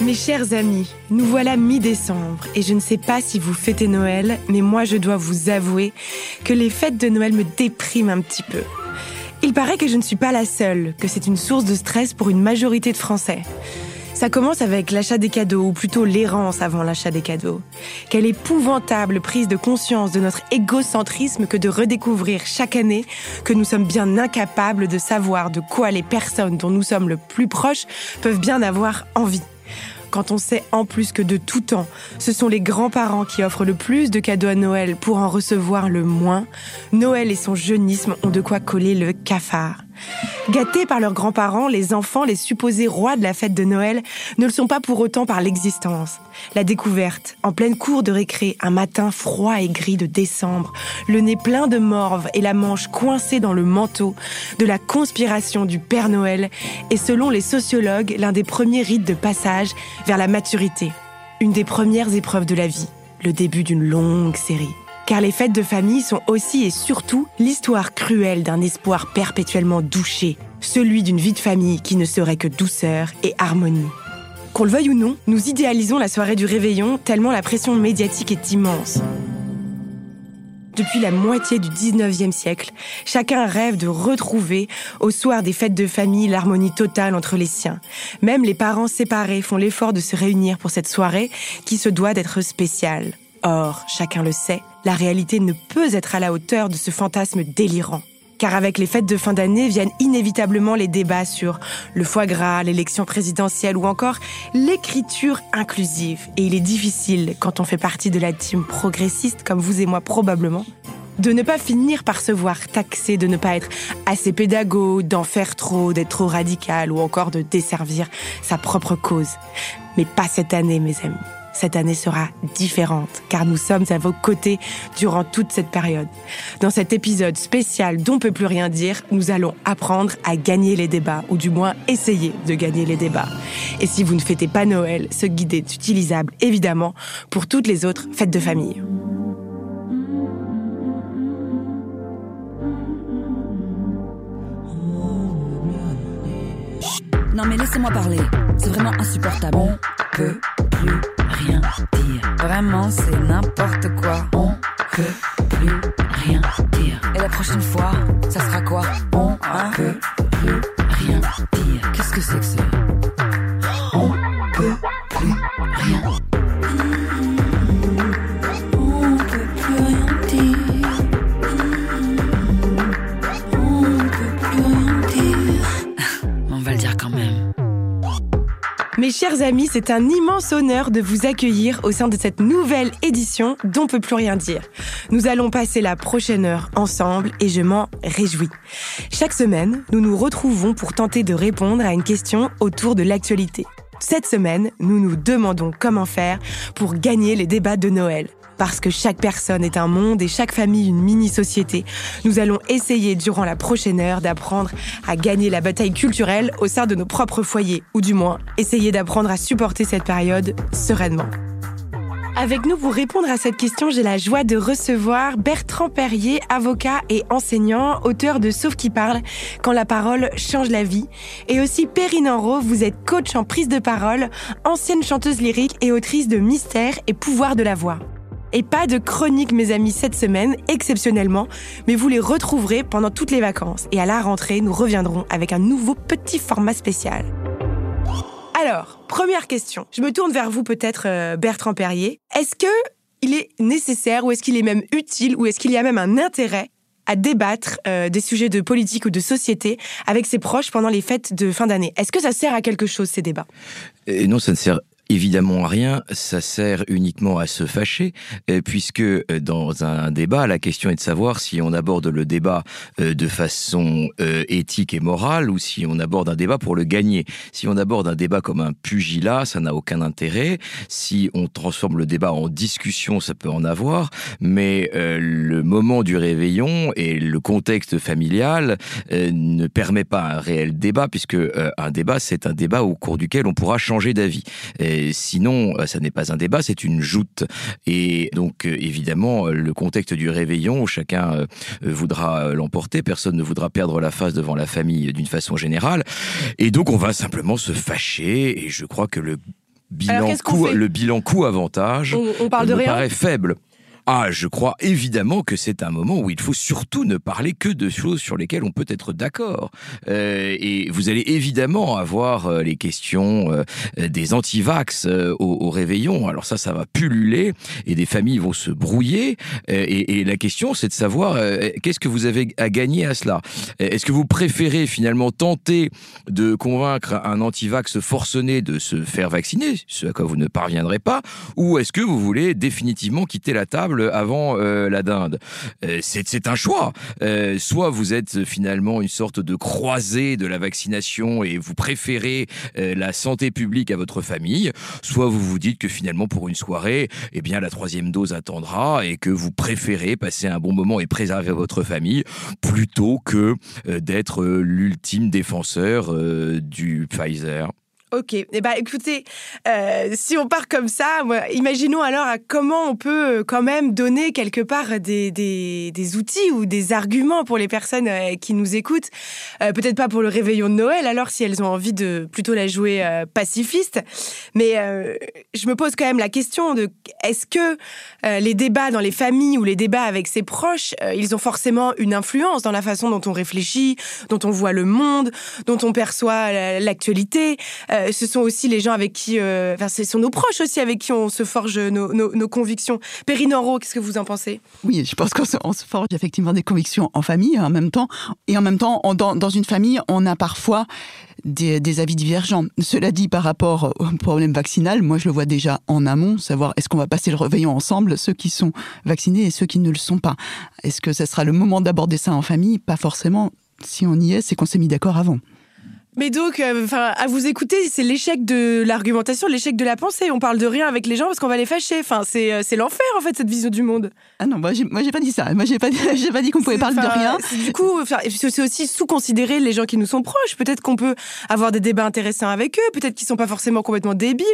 Mes chers amis, nous voilà mi-décembre et je ne sais pas si vous fêtez Noël, mais moi je dois vous avouer que les fêtes de Noël me dépriment un petit peu. Il paraît que je ne suis pas la seule, que c'est une source de stress pour une majorité de Français. Ça commence avec l'achat des cadeaux, ou plutôt l'errance avant l'achat des cadeaux. Quelle épouvantable prise de conscience de notre égocentrisme que de redécouvrir chaque année que nous sommes bien incapables de savoir de quoi les personnes dont nous sommes le plus proches peuvent bien avoir envie quand on sait en plus que de tout temps, ce sont les grands-parents qui offrent le plus de cadeaux à Noël pour en recevoir le moins, Noël et son jeunisme ont de quoi coller le cafard. Gâtés par leurs grands-parents, les enfants, les supposés rois de la fête de Noël, ne le sont pas pour autant par l'existence. La découverte, en pleine cour de récré, un matin froid et gris de décembre, le nez plein de morve et la manche coincée dans le manteau, de la conspiration du Père Noël, est selon les sociologues l'un des premiers rites de passage vers la maturité. Une des premières épreuves de la vie, le début d'une longue série car les fêtes de famille sont aussi et surtout l'histoire cruelle d'un espoir perpétuellement douché, celui d'une vie de famille qui ne serait que douceur et harmonie. Qu'on le veuille ou non, nous idéalisons la soirée du réveillon tellement la pression médiatique est immense. Depuis la moitié du 19e siècle, chacun rêve de retrouver, au soir des fêtes de famille, l'harmonie totale entre les siens. Même les parents séparés font l'effort de se réunir pour cette soirée qui se doit d'être spéciale. Or, chacun le sait, la réalité ne peut être à la hauteur de ce fantasme délirant. Car avec les fêtes de fin d'année viennent inévitablement les débats sur le foie gras, l'élection présidentielle ou encore l'écriture inclusive. Et il est difficile, quand on fait partie de la team progressiste comme vous et moi probablement, de ne pas finir par se voir taxé, de ne pas être assez pédago, d'en faire trop, d'être trop radical ou encore de desservir sa propre cause. Mais pas cette année, mes amis cette année sera différente, car nous sommes à vos côtés durant toute cette période. Dans cet épisode spécial dont peut plus rien dire, nous allons apprendre à gagner les débats, ou du moins essayer de gagner les débats. Et si vous ne fêtez pas Noël, ce guide est utilisable évidemment pour toutes les autres fêtes de famille. Non mais laissez-moi parler, c'est vraiment insupportable. Peut plus rien dire. Vraiment, c'est n'importe quoi. On peut plus rien dire. Et la prochaine fois, ça sera quoi? On ne peut plus rien dire. Qu'est-ce que c'est que ça? On peut plus rien Mes chers amis, c'est un immense honneur de vous accueillir au sein de cette nouvelle édition d'On peut plus rien dire. Nous allons passer la prochaine heure ensemble et je m'en réjouis. Chaque semaine, nous nous retrouvons pour tenter de répondre à une question autour de l'actualité. Cette semaine, nous nous demandons comment faire pour gagner les débats de Noël. Parce que chaque personne est un monde et chaque famille une mini-société, nous allons essayer durant la prochaine heure d'apprendre à gagner la bataille culturelle au sein de nos propres foyers, ou du moins essayer d'apprendre à supporter cette période sereinement. Avec nous pour répondre à cette question, j'ai la joie de recevoir Bertrand Perrier, avocat et enseignant, auteur de Sauf qui parle, quand la parole change la vie. Et aussi Perrine Enro, vous êtes coach en prise de parole, ancienne chanteuse lyrique et autrice de Mystère et Pouvoir de la voix. Et pas de chronique, mes amis, cette semaine, exceptionnellement, mais vous les retrouverez pendant toutes les vacances. Et à la rentrée, nous reviendrons avec un nouveau petit format spécial. Alors, première question. Je me tourne vers vous peut-être, euh, Bertrand Perrier. Est-ce que il est nécessaire ou est-ce qu'il est même utile ou est-ce qu'il y a même un intérêt à débattre euh, des sujets de politique ou de société avec ses proches pendant les fêtes de fin d'année? Est-ce que ça sert à quelque chose ces débats? Non, ça ne sert évidemment rien, ça sert uniquement à se fâcher, euh, puisque euh, dans un débat, la question est de savoir si on aborde le débat euh, de façon éthique et morale ou si on aborde un débat pour le gagner. Si on aborde un débat comme un pugilat, ça n'a aucun intérêt. Si on transforme le débat en discussion, ça peut en avoir, mais le moment du réveillon et le contexte familial ne permet pas un réel débat, puisque un débat, c'est un débat au cours duquel on pourra changer d'avis sinon, euh, ça n'est pas un débat, c'est une joute. Et donc, euh, évidemment, le contexte du réveillon, où chacun euh, voudra l'emporter, personne ne voudra perdre la face devant la famille d'une façon générale. Et donc, on va simplement se fâcher. Et je crois que le bilan coût, le bilan coût-avantage on, parle de me rien? paraît faible. Ah, je crois évidemment que c'est un moment où il faut surtout ne parler que de choses sur lesquelles on peut être d'accord. Euh, et vous allez évidemment avoir euh, les questions euh, des antivax au, au, réveillon. Alors ça, ça va pulluler et des familles vont se brouiller. Et, et la question, c'est de savoir qu'est-ce que vous avez à gagner à cela? Est-ce que vous préférez finalement tenter de convaincre un antivax forcené de se faire vacciner, ce à quoi vous ne parviendrez pas, ou est-ce que vous voulez définitivement quitter la table avant euh, la dinde. Euh, c'est un choix. Euh, soit vous êtes finalement une sorte de croisée de la vaccination et vous préférez la santé publique à votre famille, soit vous vous dites que finalement pour une soirée, eh bien la troisième dose attendra et que vous préférez passer un bon moment et préserver votre famille plutôt que d'être l'ultime défenseur du Pfizer. Ok, eh ben, écoutez, euh, si on part comme ça, imaginons alors comment on peut euh, quand même donner quelque part des, des, des outils ou des arguments pour les personnes euh, qui nous écoutent. Peut-être pas pour le réveillon de Noël, alors si elles ont envie de plutôt la jouer pacifiste. Mais je me pose quand même la question de est-ce que les débats dans les familles ou les débats avec ses proches, ils ont forcément une influence dans la façon dont on réfléchit, dont on voit le monde, dont on perçoit l'actualité? Euh, ce sont aussi les gens avec qui, euh, enfin, ce sont nos proches aussi avec qui on se forge nos, convictions. Perrine qu'est-ce que vous en pensez? Oui, je pense qu'on se, forge effectivement des convictions en famille en même temps. Et en même temps, dans, une famille, on a parfois des, des, avis divergents. Cela dit, par rapport au problème vaccinal, moi je le vois déjà en amont, savoir est-ce qu'on va passer le réveillon ensemble, ceux qui sont vaccinés et ceux qui ne le sont pas. Est-ce que ce sera le moment d'aborder ça en famille? Pas forcément. Si on y est, c'est qu'on s'est mis d'accord avant. Mais donc, euh, enfin, à vous écouter, c'est l'échec de l'argumentation, l'échec de la pensée. On parle de rien avec les gens parce qu'on va les fâcher. Enfin, c'est euh, l'enfer en fait cette vision du monde. Ah non, moi j'ai moi j'ai pas dit ça. Moi j'ai pas j'ai pas dit qu'on pouvait parler de rien. Du coup, c'est aussi sous-considérer les gens qui nous sont proches. Peut-être qu'on peut avoir des débats intéressants avec eux. Peut-être qu'ils sont pas forcément complètement débiles.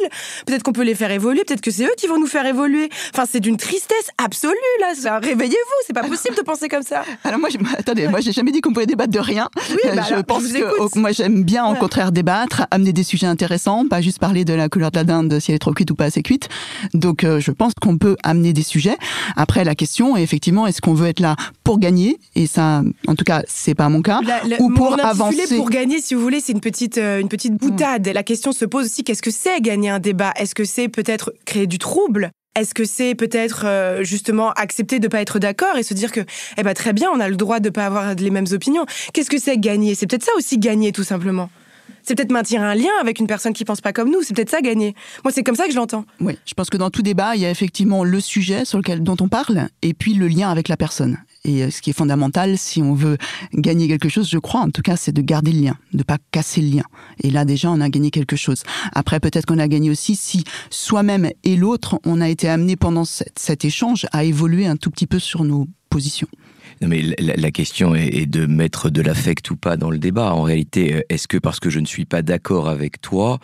Peut-être qu'on peut les faire évoluer. Peut-être que c'est eux qui vont nous faire évoluer. Enfin, c'est d'une tristesse absolue là. Réveillez-vous. C'est pas possible de penser comme ça. Alors moi, attendez, moi j'ai jamais dit qu'on pouvait débattre de rien. Oui, bah je pense que moi j'aime bien bien, au contraire, débattre, amener des sujets intéressants, pas juste parler de la couleur de la dinde, si elle est trop cuite ou pas assez cuite. Donc, euh, je pense qu'on peut amener des sujets. Après, la question est effectivement, est-ce qu'on veut être là pour gagner? Et ça, en tout cas, c'est pas mon cas. ou pour avancer. Pour gagner, si vous voulez, c'est une petite, euh, une petite boutade. La question se pose aussi, qu'est-ce que c'est gagner un débat? Est-ce que c'est peut-être créer du trouble? Est-ce que c'est peut-être euh, justement accepter de pas être d'accord et se dire que eh ben très bien, on a le droit de pas avoir les mêmes opinions. Qu'est-ce que c'est gagner? C'est peut-être ça aussi gagner tout simplement. C'est peut-être maintenir un lien avec une personne qui pense pas comme nous. C'est peut-être ça gagner. Moi, c'est comme ça que je l'entends. Oui, je pense que dans tout débat, il y a effectivement le sujet sur lequel dont on parle et puis le lien avec la personne. Et euh, ce qui est fondamental, si on veut gagner quelque chose, je crois, en tout cas, c'est de garder le lien, de pas casser le lien. Et là, déjà, on a gagné quelque chose. Après, peut-être qu'on a gagné aussi si soi-même et l'autre, on a été amené pendant cet échange à évoluer un tout petit peu sur nos positions mais la, question est, de mettre de l'affect ou pas dans le débat. En réalité, euh, est-ce que parce que je ne suis pas d'accord avec toi,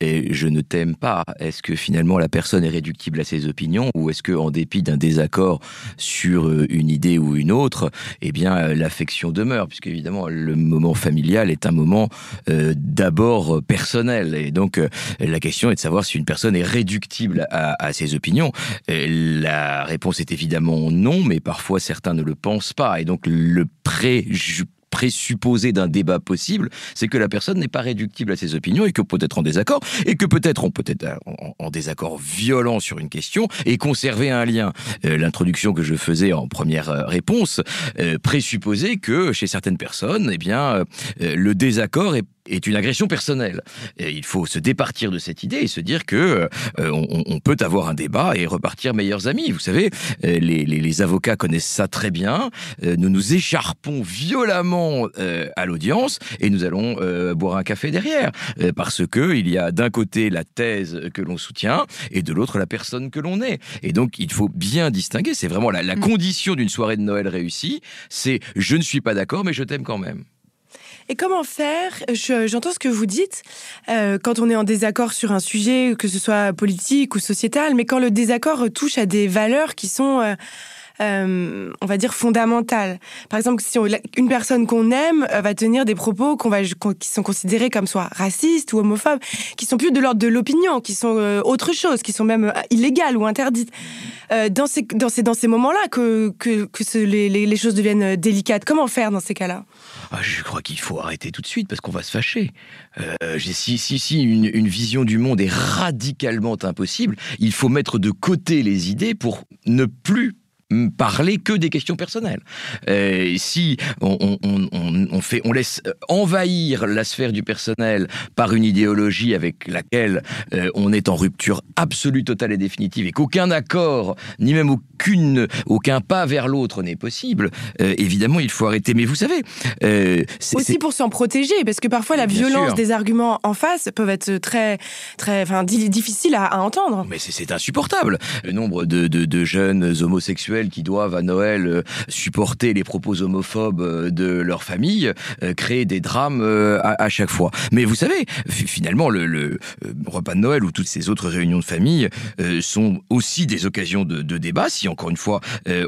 et je ne t'aime pas, est-ce que finalement la personne est réductible à ses opinions ou est-ce que en dépit d'un désaccord sur euh, une idée ou une autre, eh bien euh, l'affection demeure? Puisque évidemment le moment familial est un moment d'abord personnel et donc la question est de savoir si une personne est réductible à, ses opinions. la réponse est évidemment non, mais parfois certains ne le pensent pas. Et donc le pré présupposé d'un débat possible, c'est que la personne n'est pas réductible à ses opinions et que peut être en désaccord, et que peut-être on peut être en, désaccord violent sur une question et conserver un lien. Euh, l'introduction que je faisais en première euh, réponse euh, présupposait que chez certaines personnes, eh bien, le désaccord est est une agression personnelle. Et il faut se départir de cette idée et se dire que euh, on, peut avoir un débat et repartir meilleurs amis. Vous savez, euh, les, les, avocats connaissent ça très bien. Euh, nous nous écharpons violemment à l'audience et nous allons boire un café derrière parce que il y a d'un côté la thèse que l'on soutient et de l'autre la personne que l'on est. Et donc il faut bien distinguer. C'est vraiment la, la mm. condition d'une soirée de Noël réussie. C'est je ne suis pas d'accord mais je t'aime quand même. Et comment faire? J'entends ce que vous dites euh, quand on est en désaccord sur un sujet, que ce soit politique ou sociétal, mais quand le désaccord touche à des valeurs qui sont euh, euh, on va dire, fondamentales. Par exemple, si une personne qu'on aime euh, va tenir des propos va, qui sont considérés comme soit racistes ou homophobes, qui sont plus de l'ordre de l'opinion, qui sont autre chose, qui sont même illégales ou interdites. dans ces, dans ces, dans ces moments-là que, que, les, choses deviennent délicates. Comment faire dans ces cas-là? Ah, Je crois qu'il faut arrêter tout de suite parce qu'on va se fâcher. si, si, si une vision du monde est radicalement impossible, il faut mettre de côté les idées pour ne plus parler que des questions personnelles. Euh, si on, fait, on laisse envahir la sphère du personnel par une idéologie avec laquelle euh, on est en rupture absolue, totale et définitive, et qu'aucun accord, ni même aucune, aucun pas vers l'autre n'est possible, euh, évidemment, il faut arrêter. Mais vous savez, aussi pour s'en protéger, parce que parfois la violence des arguments en face peuvent être très, très, enfin, difficiles à, entendre. Mais c'est insupportable. Le nombre de, de jeunes homosexuels qui doivent à Noël euh, supporter les propos homophobes euh, de leur famille euh, créent des drames à, chaque fois. Mais vous savez, finalement, le, repas de Noël ou toutes ces autres réunions de famille sont aussi des occasions de, débat. Si encore une fois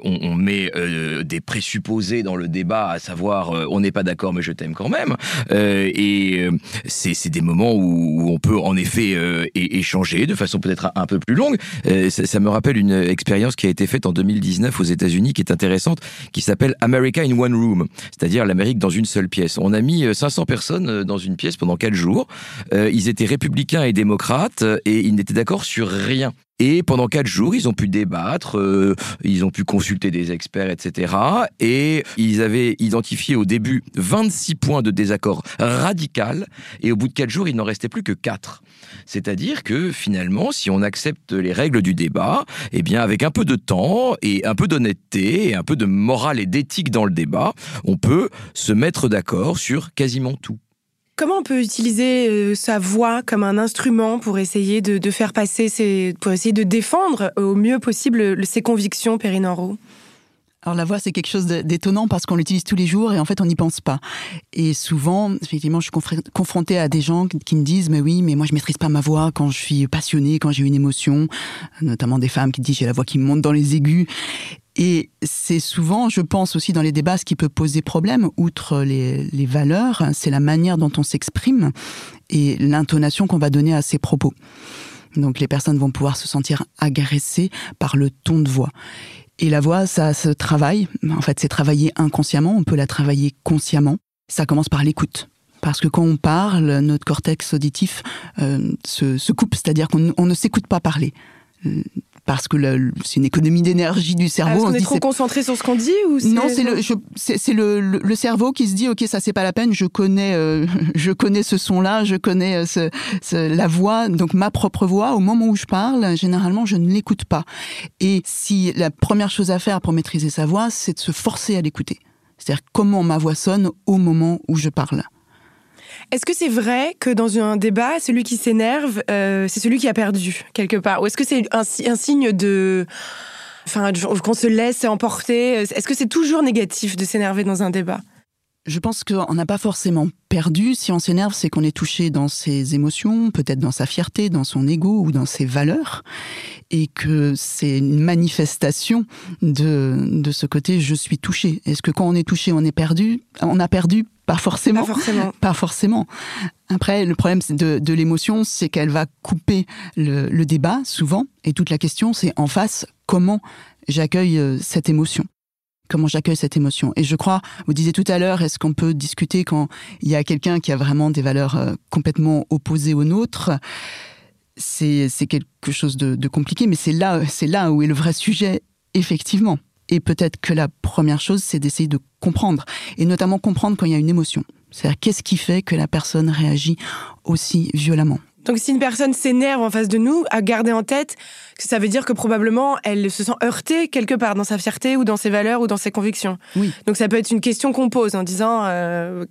on, met des présupposés dans le débat, à savoir on n'est pas d'accord mais je t'aime quand même, et c'est des moments où, on peut en effet échanger de façon peut-être un peu plus longue. Ça, ça me rappelle une expérience qui a été faite en 2019 aux États-Unis qui est intéressante, qui s'appelle America in One Room, c'est-à-dire l'Amérique dans une seule pièce. On a mis 500 euh, personnes euh, dans une pièce pendant quatre jours. Euh, ils étaient républicains et démocrates et ils n'étaient d'accord sur rien. Et pendant quatre jours, ils ont pu débattre, ils ont pu consulter des experts, etc. Et ils avaient identifié au début 26 points de désaccord radical. Et au bout de quatre jours, il n'en restait plus que quatre. C'est-à-dire que finalement, si on accepte les règles du débat, eh bien, avec un peu de temps et un peu d'honnêteté et un peu de morale et d'éthique dans le débat, on peut se mettre d'accord sur quasiment tout. Comment on peut utiliser euh, sa voix comme un instrument pour essayer de, faire passer, ses, pour essayer de défendre au mieux possible ses convictions, Perrine alors la voix, c'est quelque chose d'étonnant parce qu'on l'utilise tous les jours et en fait, on n'y pense pas. Et souvent, effectivement, je suis confrontée à des gens qui me disent, mais oui, mais moi, je maîtrise pas ma voix quand je suis passionnée, quand j'ai une émotion, notamment des femmes qui disent, j'ai la voix qui monte dans les aigus. Et c'est souvent, je pense aussi dans les débats, ce qui peut poser problème, outre les, valeurs, c'est la manière dont on s'exprime et l'intonation qu'on va donner à ses propos. Donc les personnes vont pouvoir se sentir agressées par le ton de voix. Et la voix, ça se travaille. En fait, c'est travaillé inconsciemment. On peut la travailler consciemment. Ça commence par l'écoute. Parce que quand on parle, notre cortex auditif euh, se, coupe, c'est-à-dire qu'on ne s'écoute pas parler. Parce que c'est une économie d'énergie du cerveau. Est-ce qu'on est trop concentré sur ce qu'on dit ou Non, c'est le, c'est le, le, cerveau qui se dit ok ça c'est pas la peine, je connais, euh, je connais ce son-là, je connais euh, ce, la voix, donc ma propre voix. Au moment où je parle, généralement je ne l'écoute pas. Et si la première chose à faire pour maîtriser sa voix, c'est de se forcer à l'écouter. C'est-à-dire comment ma voix sonne au moment où je parle. Est-ce que c'est vrai que dans un débat, celui qui s'énerve, euh, c'est celui qui a perdu, quelque part? Ou est-ce que c'est un, signe de... Enfin, qu'on se laisse emporter? Est-ce que c'est toujours négatif de s'énerver dans un débat? Je pense qu'on n'a pas forcément perdu. Si on s'énerve, c'est qu'on est touché dans ses émotions, peut-être dans sa fierté, dans son ego ou dans ses valeurs, et que c'est une manifestation de, de ce côté je suis touché. Est-ce que quand on est touché, on est perdu? On a perdu pas forcément. Pas forcément. Pas forcément. Après, le problème de, de l'émotion, c'est qu'elle va couper le, le, débat souvent. Et toute la question, c'est en face, comment j'accueille euh, cette émotion? Comment j'accueille cette émotion Et je crois, vous disiez tout à l'heure, est-ce qu'on peut discuter quand il y a quelqu'un qui a vraiment des valeurs euh, complètement opposées aux nôtres? C'est, quelque chose de, de compliqué, mais c'est là, c'est là où est le vrai sujet, effectivement. Et peut-être que la première chose, c'est d'essayer de comprendre, et notamment comprendre quand il y a une émotion. C'est-à-dire qu'est-ce qui fait que la personne réagit aussi violemment? Donc si une personne s'énerve en face de nous, à garder en tête ça veut dire que probablement elle se sent heurtée quelque part dans sa fierté ou dans ses valeurs ou dans ses convictions. Oui. Donc ça peut être une question qu'on pose en disant euh,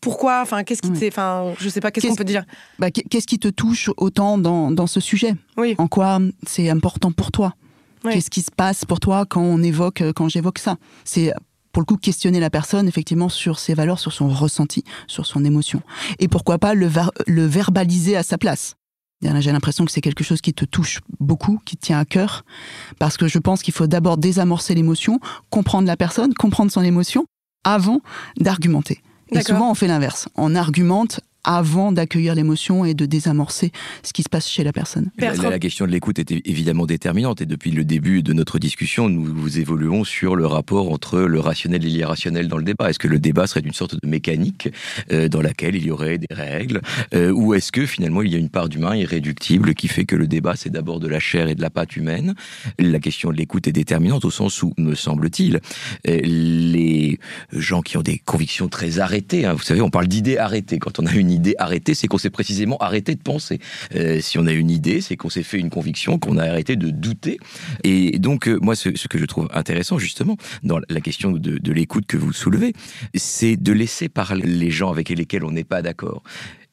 pourquoi, enfin qu'est-ce qui oui. enfin je sais pas qu'est-ce qu'on peut dire? Bah, qu'est-ce qui te touche autant dans, dans ce sujet? Oui. En quoi c'est important pour toi? Qu'est-ce qui se passe pour toi quand on évoque, quand j'évoque ça? C'est pour le coup questionner la personne effectivement sur ses valeurs, sur son ressenti, sur son émotion. Et pourquoi pas le, le verbaliser à sa place? J'ai l'impression que c'est quelque chose qui te touche beaucoup, qui te tient à cœur, parce que je pense qu'il faut d'abord désamorcer l'émotion, comprendre la personne, comprendre son émotion, avant d'argumenter. Et souvent, on fait l'inverse. On argumente avant d'accueillir l'émotion et de désamorcer ce qui se passe chez la personne. La, question de l'écoute est évidemment déterminante et depuis le début de notre discussion, nous, évoluons sur le rapport entre le rationnel et l'irrationnel dans le débat. Est-ce que le débat serait une sorte de mécanique euh, dans laquelle il y aurait des règles euh, ou est-ce que finalement il y a une part d'humain irréductible qui fait que le débat c'est d'abord de la chair et de la pâte humaine? La question de l'écoute est déterminante au sens où, me semble-t-il, euh, les gens qui ont des convictions très arrêtées, hein, vous savez, on parle d'idées arrêtées quand on a une idée arrêtée, c'est qu'on s'est précisément arrêté de penser. Euh, si on a une idée, c'est qu'on s'est fait une conviction, qu'on a arrêté de douter. Et donc, euh, moi, ce, que je trouve intéressant, justement, dans la question de, de l'écoute que vous soulevez, c'est de laisser parler les gens avec lesquels on n'est pas d'accord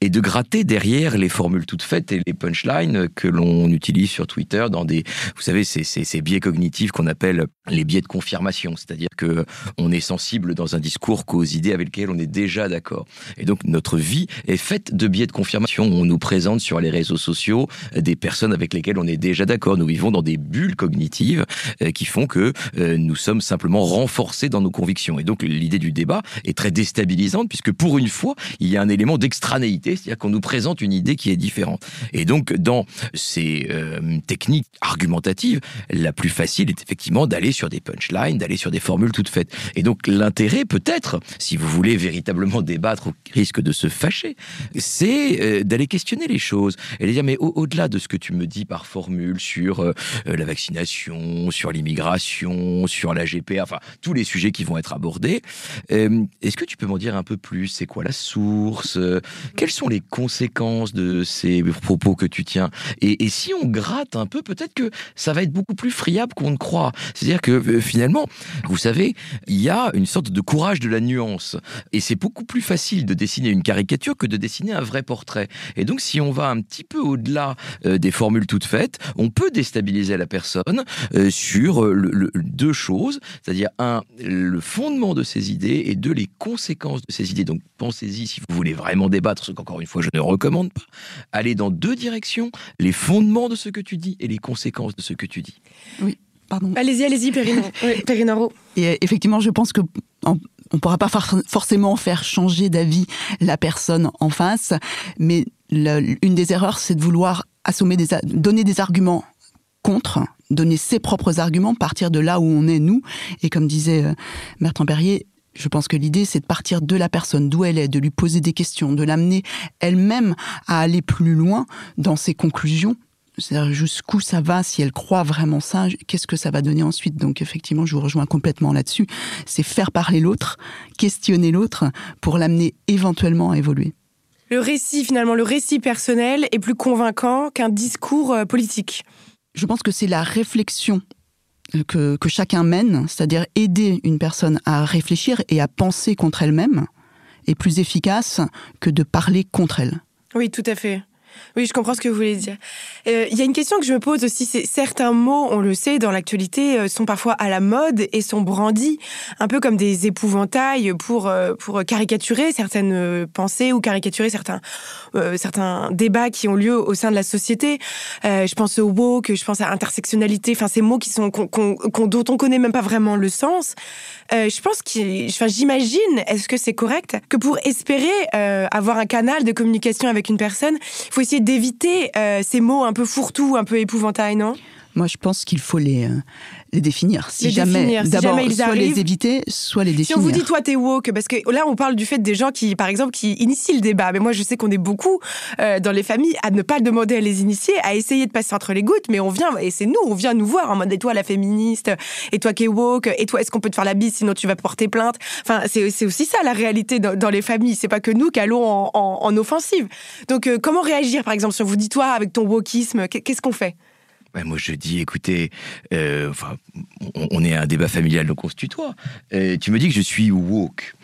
et de gratter derrière les formules toutes faites et les punchlines que l'on utilise sur Twitter dans des, vous savez, ces, ces, biais cognitifs qu'on appelle les biais de confirmation, c'est-à-dire que on est sensible dans un discours qu'aux idées avec lesquelles on est déjà d'accord. Et donc notre vie est faite de biais de confirmation. On nous présente sur les réseaux sociaux des personnes avec lesquelles on est déjà d'accord. Nous vivons dans des bulles cognitives euh, qui font que euh, nous sommes simplement renforcés dans nos convictions. Et donc l'idée du débat est très déstabilisante puisque pour une fois, il y a un élément d'extranéité c'est-à-dire qu'on nous présente une idée qui est différente. Et donc, dans ces euh, techniques argumentatives, la plus facile est effectivement d'aller sur des punchlines, d'aller sur des formules toutes faites. Et donc, l'intérêt, peut-être, si vous voulez véritablement débattre au risque de se fâcher, c'est euh, d'aller questionner les choses et de dire, mais au-delà de ce que tu me dis par formule sur euh, la vaccination, sur l'immigration, sur la GPA, enfin, tous les sujets qui vont être abordés, est-ce que tu peux m'en dire un peu plus? C'est quoi la source? Quels sont les conséquences de ces propos que tu tiens et, si on gratte un peu, peut-être que ça va être beaucoup plus friable qu'on ne croit. C'est-à-dire que euh, finalement, vous savez, il y a une sorte de courage de la nuance et c'est beaucoup plus facile de dessiner une caricature que de dessiner un vrai portrait. Et donc, si on va un petit peu au-delà euh, des formules toutes faites, on peut déstabiliser la personne euh, sur deux choses, c'est-à-dire un, le fondement de ses idées et deux, les conséquences de ses idées. Donc, pensez-y si vous voulez vraiment débattre, ce encore une fois, je ne recommande pas, aller dans deux directions, les fondements de ce que tu dis et les conséquences de ce que tu dis. Oui. Pardon. Allez-y, allez-y, Périnaro. Et euh, effectivement, je pense que on ne pourra pas forcément faire changer d'avis la personne en face, mais une des erreurs, c'est de vouloir assommer des, donner des arguments contre, donner ses propres arguments, partir de là où on est nous. Et comme disait euh, Bertrand Perrier, je pense que l'idée, c'est de partir de la personne, d'où elle est, de lui poser des questions, de l'amener elle-même à aller plus loin dans ses conclusions. C'est-à-dire jusqu'où ça va, si elle croit vraiment ça, qu'est-ce que ça va donner ensuite. Donc effectivement, je vous rejoins complètement là-dessus. C'est faire parler l'autre, questionner l'autre pour l'amener éventuellement à évoluer. Le récit, finalement, le récit personnel est plus convaincant qu'un discours euh, politique. Je pense que c'est la réflexion que, chacun mène, c'est-à-dire aider une personne à réfléchir et à penser contre elle-même, est plus efficace que de parler contre elle. Oui, tout à fait. Oui, je comprends ce que vous voulez dire. Euh, il y a une question que je me pose aussi, c'est certains mots, on le sait, dans l'actualité, euh, sont parfois à la mode et sont brandis un peu comme des épouvantails pour euh, pour caricaturer certaines pensées ou caricaturer certains certains débats qui ont lieu au sein de la société. je pense au woke, je pense à intersectionnalité, enfin ces mots qui sont dont on connaît même pas vraiment le sens. je pense que, enfin j'imagine, est-ce que c'est correct que pour espérer avoir un canal de communication avec une personne, il faut d'éviter euh, ces mots un peu fourre-tout, un peu épouvantails, non? Moi, je pense qu'il faut les, les définir. Si jamais, d'abord, soit les éviter, soit les définir. Si on vous dit, toi, t'es woke, parce que là, on parle du fait des gens qui, par exemple, qui initient le débat. Mais moi, je sais qu'on est beaucoup euh, dans les familles à ne pas demander à les initier, à essayer de passer entre les gouttes, mais on vient, et c'est nous, on vient nous voir en mode, et toi, la féministe, et toi qui es woke, et toi, est-ce qu'on peut te faire la bise, sinon tu vas porter plainte? Enfin, c'est aussi ça, la réalité dans, les familles. C'est pas que nous qui allons en, en, offensive. Donc, euh, comment réagir, par exemple, si on vous dit, toi, avec ton wokisme, qu'est-ce qu'on fait? Moi, je dis, écoutez, euh, on, est à un débat familial, donc on se tutoie. Euh, tu me dis que je suis woke.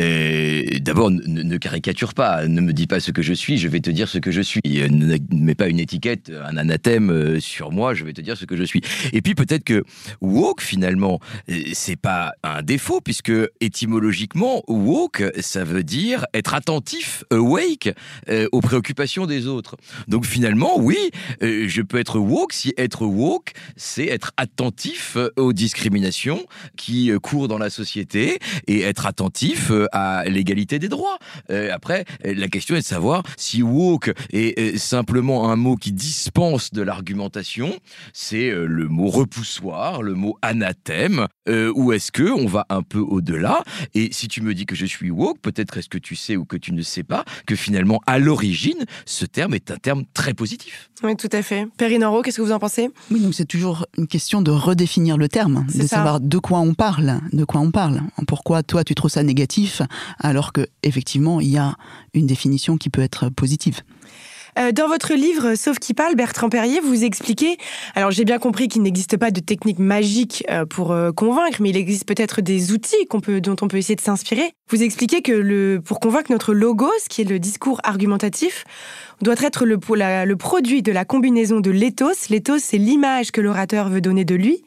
Euh, d'abord, ne, caricature pas, ne me dis pas ce que je suis, je vais te dire ce que je suis. Ne, mets pas une étiquette, un anathème sur moi, je vais te dire ce que je suis. Et puis peut-être que woke, finalement, c'est pas un défaut, puisque étymologiquement, woke, ça veut dire être attentif, awake, aux préoccupations des autres. Donc finalement, oui, je peux être woke si être woke, c'est être attentif euh, aux discriminations qui euh, courent dans la société et être attentif euh, à l'égalité des droits. après, la question est de savoir si woke est simplement un mot qui dispense de l'argumentation, c'est le mot repoussoir, le mot anathème, ou est-ce que on va un peu au-delà? Et si tu me dis que je suis woke, peut-être est-ce que tu sais ou que tu ne sais pas que finalement, à l'origine, ce terme est un terme très positif. Oui, tout à fait. Perrine qu'est-ce que vous en pensez? Oui, donc c'est toujours une question de redéfinir le terme, de savoir de quoi on parle, de quoi on parle. Pourquoi toi tu trouves ça négatif alors que effectivement il y a une définition qui peut être positive. Euh, dans votre livre Sauf qui parle, Bertrand Perrier, vous expliquez, alors j'ai bien compris qu'il n'existe pas de technique magique euh, pour euh, convaincre, mais il existe peut-être des outils peut, dont on peut essayer de s'inspirer. Vous expliquez que le, pour convaincre notre logos, qui est le discours argumentatif, doit être le, le produit de la combinaison de l'éthos. L'éthos, c'est l'image que l'orateur veut donner de lui,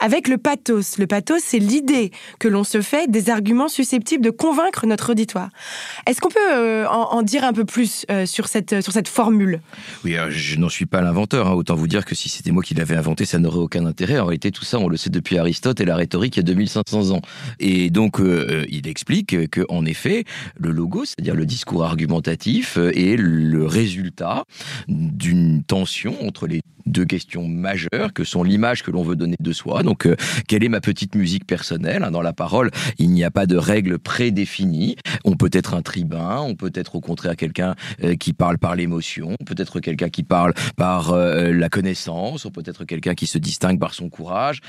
avec le pathos. Le pathos, c'est l'idée que l'on se fait des arguments susceptibles de convaincre notre auditoire. Est-ce qu'on peut en, dire un peu plus sur cette, sur cette formule? Oui, je n'en suis pas l'inventeur. Hein. Autant vous dire que si c'était moi qui l'avais inventé, ça n'aurait aucun intérêt. En réalité, tout ça, on le sait depuis Aristote et la rhétorique il y a 2500 ans. Et donc, euh, il explique que, en effet, le logo, c'est-à-dire le discours argumentatif, euh, est le résultat d'une tension entre les deux questions majeures que sont l'image que l'on veut donner de soi. Donc, euh, quelle est ma petite musique personnelle hein, Dans la parole, il n'y a pas de règles prédéfinies. On peut être un tribun, on peut être au contraire quelqu'un euh, qui parle par l'émotion, peut-être quelqu'un qui parle par la connaissance, ou peut-être quelqu'un qui se distingue par son courage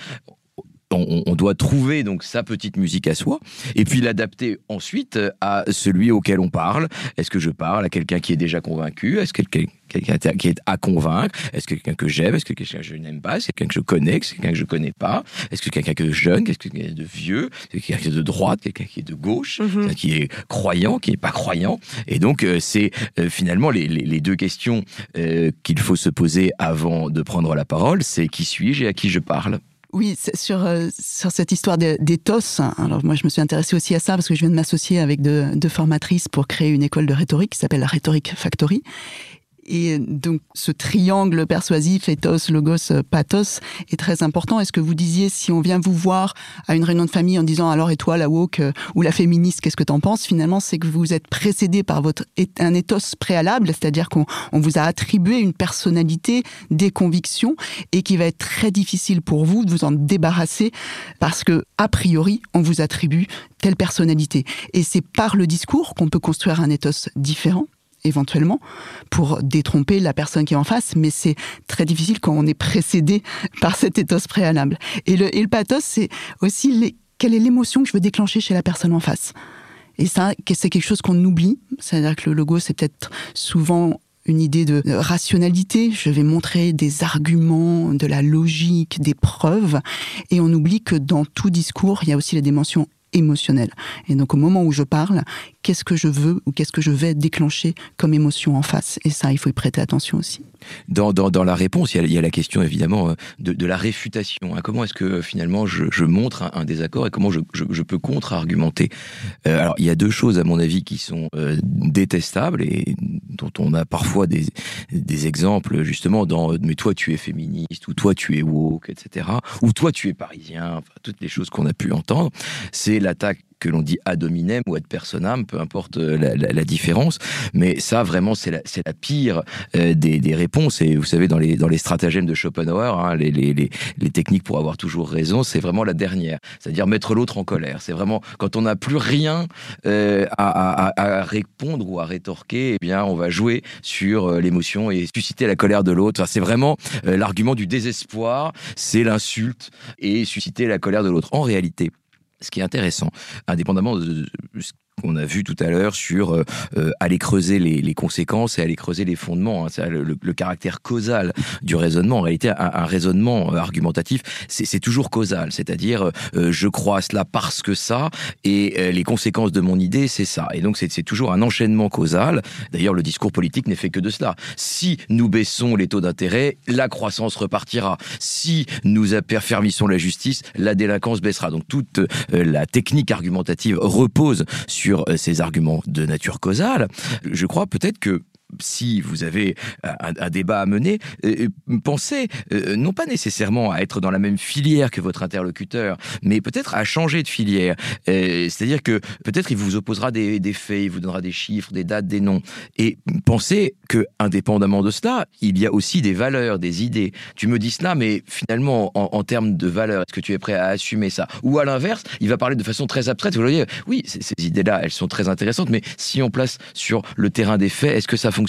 on, doit trouver donc sa petite musique à soi et puis l'adapter ensuite à celui auquel on parle. Est-ce que je parle à quelqu'un qui est déjà convaincu? Est-ce que quelqu'un qui est à convaincre? Est-ce que quelqu'un que j'aime? Est-ce que quelqu'un que je n'aime pas? Est-ce que quelqu'un que je connais? Est-ce que quelqu'un que je connais pas? Est-ce que quelqu'un que jeune? Est-ce que quelqu'un de vieux? Est-ce que quelqu'un qui est de droite? Quelqu'un qui est de gauche? Mm-hmm. Qui est croyant Qui n'est pas croyant? Et donc euh, c'est euh, finalement les, deux questions euh, qu'il faut se poser avant de prendre la parole. C'est qui suis-je et à qui je parle? Oui, sur, euh, sur cette histoire d'éthos, alors moi je me suis intéressée aussi à ça parce que je viens de m'associer avec deux formatrices pour créer une école de rhétorique qui s'appelle la Rhétorique Factory. Et donc, ce triangle persuasif, ethos, logos, pathos, est très important. Est-ce que vous disiez, si on vient vous voir à une réunion de famille en disant, alors, et toi, la woke euh, ou la féministe, qu'est-ce que t'en penses? Finalement, c'est que vous êtes précédé par votre, un ethos préalable, c'est-à-dire qu'on vous a attribué une personnalité, des convictions, et qui va être très difficile pour vous de vous en débarrasser parce que, a priori, on vous attribue telle personnalité. Et c'est par le discours qu'on peut construire un ethos différent éventuellement pour détromper la personne qui est en face, mais c'est très difficile quand on est précédé par cet ethos préalable. Et le, et le pathos, c'est aussi quelle est l'émotion que je veux déclencher chez la personne en face. Et ça, c'est quelque chose qu'on oublie. C'est-à-dire que le logo, c'est peut-être souvent une idée de rationalité. Je vais montrer des arguments, de la logique, des preuves. Et on oublie que dans tout discours, il y a aussi la dimension émotionnelle. Et donc au moment où je parle, qu'est-ce que je veux ou qu'est-ce que je vais déclencher comme émotion en face. Et ça, il faut y prêter attention aussi. Dans, dans, dans la réponse, il y, a, la question évidemment euh, de, la réfutation. Hein. Comment est-ce que finalement je, montre un, désaccord et comment je, je, peux contre-argumenter? Euh, Alors il y a deux choses à mon avis qui sont euh, détestables et dont on a parfois des, des exemples justement dans mais toi tu es féministe ou toi tu es woke, etc. Ou toi tu es parisien, toutes les choses qu'on a pu entendre. C'est l'attaque que l'on dit ad hominem ou ad personam, peu importe euh, la, différence. Mais ça, vraiment, c'est la, la, pire euh, des, des, réponses. Et vous savez, dans les, dans les stratagèmes de Schopenhauer, hein, les, les, les, techniques pour avoir toujours raison, c'est vraiment la dernière. C'est-à-dire mettre l'autre en colère. C'est vraiment quand on n'a plus rien euh, à, à, à, répondre ou à rétorquer, eh bien, on va jouer sur l'émotion et susciter la colère de l'autre. Enfin, c'est vraiment l'argument du désespoir, c'est l'insulte et susciter la colère de l'autre. En réalité, ce qui est intéressant, indépendamment de qu'on a vu tout à l'heure sur euh, euh, aller creuser les, les, conséquences et aller creuser les fondements, hein, le, le, caractère causal du raisonnement. En réalité, un, un raisonnement euh, argumentatif, c'est toujours causal, c'est-à-dire euh, je crois à cela parce que ça, et les conséquences de mon idée, c'est ça. Et donc c'est toujours un enchaînement causal. D'ailleurs, le discours politique n'est fait que de cela. Si nous baissons les taux d'intérêt, la croissance repartira. Si nous affermissons la justice, la délinquance baissera. Donc toute la technique argumentative repose euh, ces arguments de nature causale, je crois peut-être que si vous avez un, débat à mener, euh, euh, pensez non pas nécessairement à être dans la même filière que votre interlocuteur, mais peut-être à changer de filière. C'est-à-dire que peut-être il vous opposera des, des, faits, il vous donnera des chiffres, des dates, des noms. Et pensez que, indépendamment de cela, il y a aussi des valeurs, des idées. Tu me dis cela, mais finalement, en, termes de valeurs, est-ce que tu es prêt à assumer ça? Ou à l'inverse, il va parler de façon très abstraite. Vous voyez, oui, ces idées-là, elles sont très intéressantes, mais si on place sur le terrain des faits, est-ce que ça fonctionne?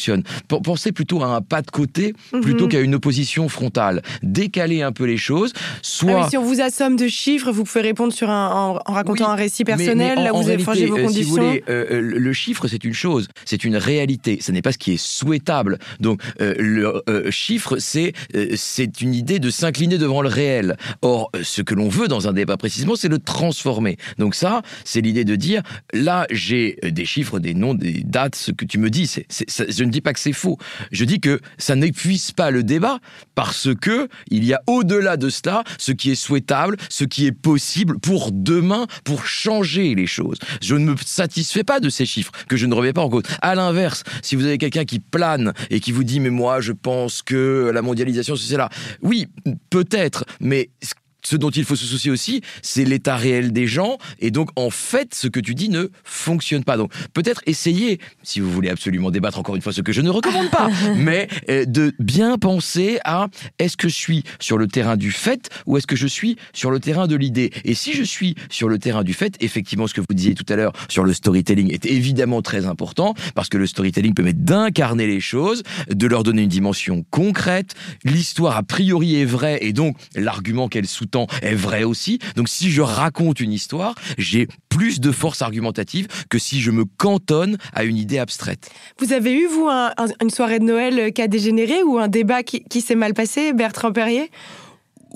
Pensez plutôt à un pas de côté mhm. plutôt qu'à une opposition frontale. Décaler un peu les choses. Soit. Ah si on vous assomme de chiffres, vous pouvez répondre sur un, en, racontant un récit personnel. là, vous avez forgé vos conditions. Euh, si vous voulez, euh, euh, le chiffre, c'est une chose, c'est une réalité. Ce n'est pas ce qui est souhaitable. Donc, le chiffre, c'est c'est une idée de s'incliner devant le réel. Or, ce que l'on veut dans un débat précisément, c'est le transformer. Donc ça, c'est l'idée de dire là, j'ai des chiffres, des noms, des dates. Ce que tu me dis, c'est, je ne dis pas que c'est faux. Je dis que ça n'épuise pas le débat parce que il y a au-delà de cela ce qui est souhaitable, ce qui est possible pour demain, pour changer les choses. Je ne me satisfais pas de ces chiffres que je ne remets pas en cause. À l'inverse, si vous avez quelqu'un qui plane et qui vous dit mais moi je pense que la mondialisation c'est là, oui peut-être, mais ce dont il faut se soucier aussi, c'est l'état réel des gens. Et donc, en fait, ce que tu dis ne fonctionne pas. Donc, peut-être essayer, si vous voulez absolument débattre encore une fois, ce que je ne recommande pas, mais euh, de bien penser à est-ce que je suis sur le terrain du fait ou est-ce que je suis sur le terrain de l'idée? Et si je suis sur le terrain du fait, effectivement, ce que vous disiez tout à l'heure sur le storytelling est évidemment très important parce que le storytelling permet d'incarner les choses, de leur donner une dimension concrète. L'histoire, a priori, est vraie et donc l'argument qu'elle est vrai aussi. Donc si je raconte une histoire, j'ai plus de force argumentative que si je me cantonne à une idée abstraite. Vous avez eu, vous, une soirée de Noël qui a dégénéré ou un débat qui s'est mal passé, Bertrand Perrier?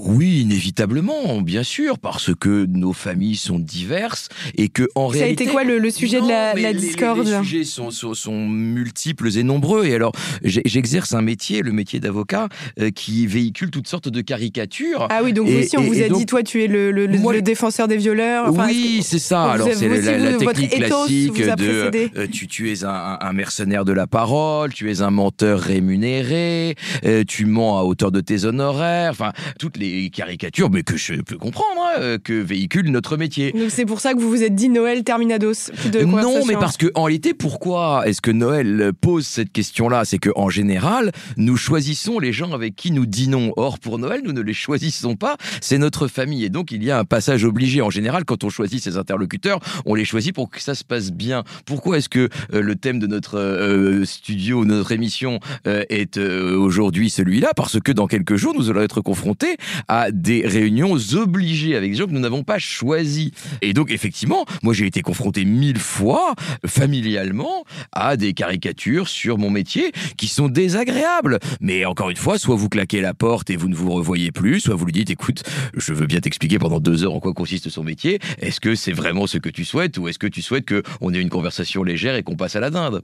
Oui, inévitablement, bien sûr, parce que nos familles sont diverses et que en réalité. Ça a été quoi le, sujet de la, discorde les, sujets sont, sont, multiples et nombreux. Et alors, j'exerce un métier, le métier d'avocat, euh, qui véhicule toutes sortes de caricatures. Ah oui, donc vous aussi, on vous a dit, toi, tu es le, le, défenseur des violeurs. oui, c'est ça. Alors, c'est la, technique classique de euh, tu, tu, es un, un, mercenaire de la parole, tu es un menteur rémunéré, euh, tu mens à hauteur de tes honoraires. Enfin, toutes les caricatures, mais que je peux comprendre, hein, que véhicule notre métier. Donc c'est pour ça que vous vous êtes dit Noël terminados de Non, mais parce que en réalité, pourquoi est-ce que Noël pose cette question-là? C'est que en général, nous choisissons les gens avec qui nous dînons. Or, pour Noël, nous ne les choisissons pas. C'est notre famille, et donc il y a un passage obligé. En général, quand on choisit ses interlocuteurs, on les choisit pour que ça se passe bien. Pourquoi est-ce que euh, le thème de notre euh, studio, de notre émission, euh, est aujourd'hui celui-là? Parce que dans quelques jours, nous allons être confrontés à des réunions obligées avec des gens que nous n'avons pas choisis. Et donc, effectivement, moi j'ai été confronté mille fois, familialement, à des caricatures sur mon métier qui sont désagréables. Mais encore une fois, soit vous claquez la porte et vous ne vous revoyez plus, soit vous lui dites, écoute, je veux bien t'expliquer pendant deux heures en quoi consiste son métier. Est-ce que c'est vraiment ce que tu souhaites ou est-ce que tu souhaites qu'on ait une conversation légère et qu'on passe à la dinde?